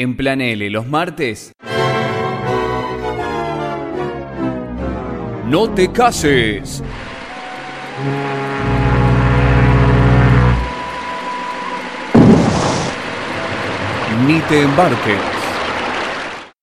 En Plan L, los martes. No te cases. Ni te embarques.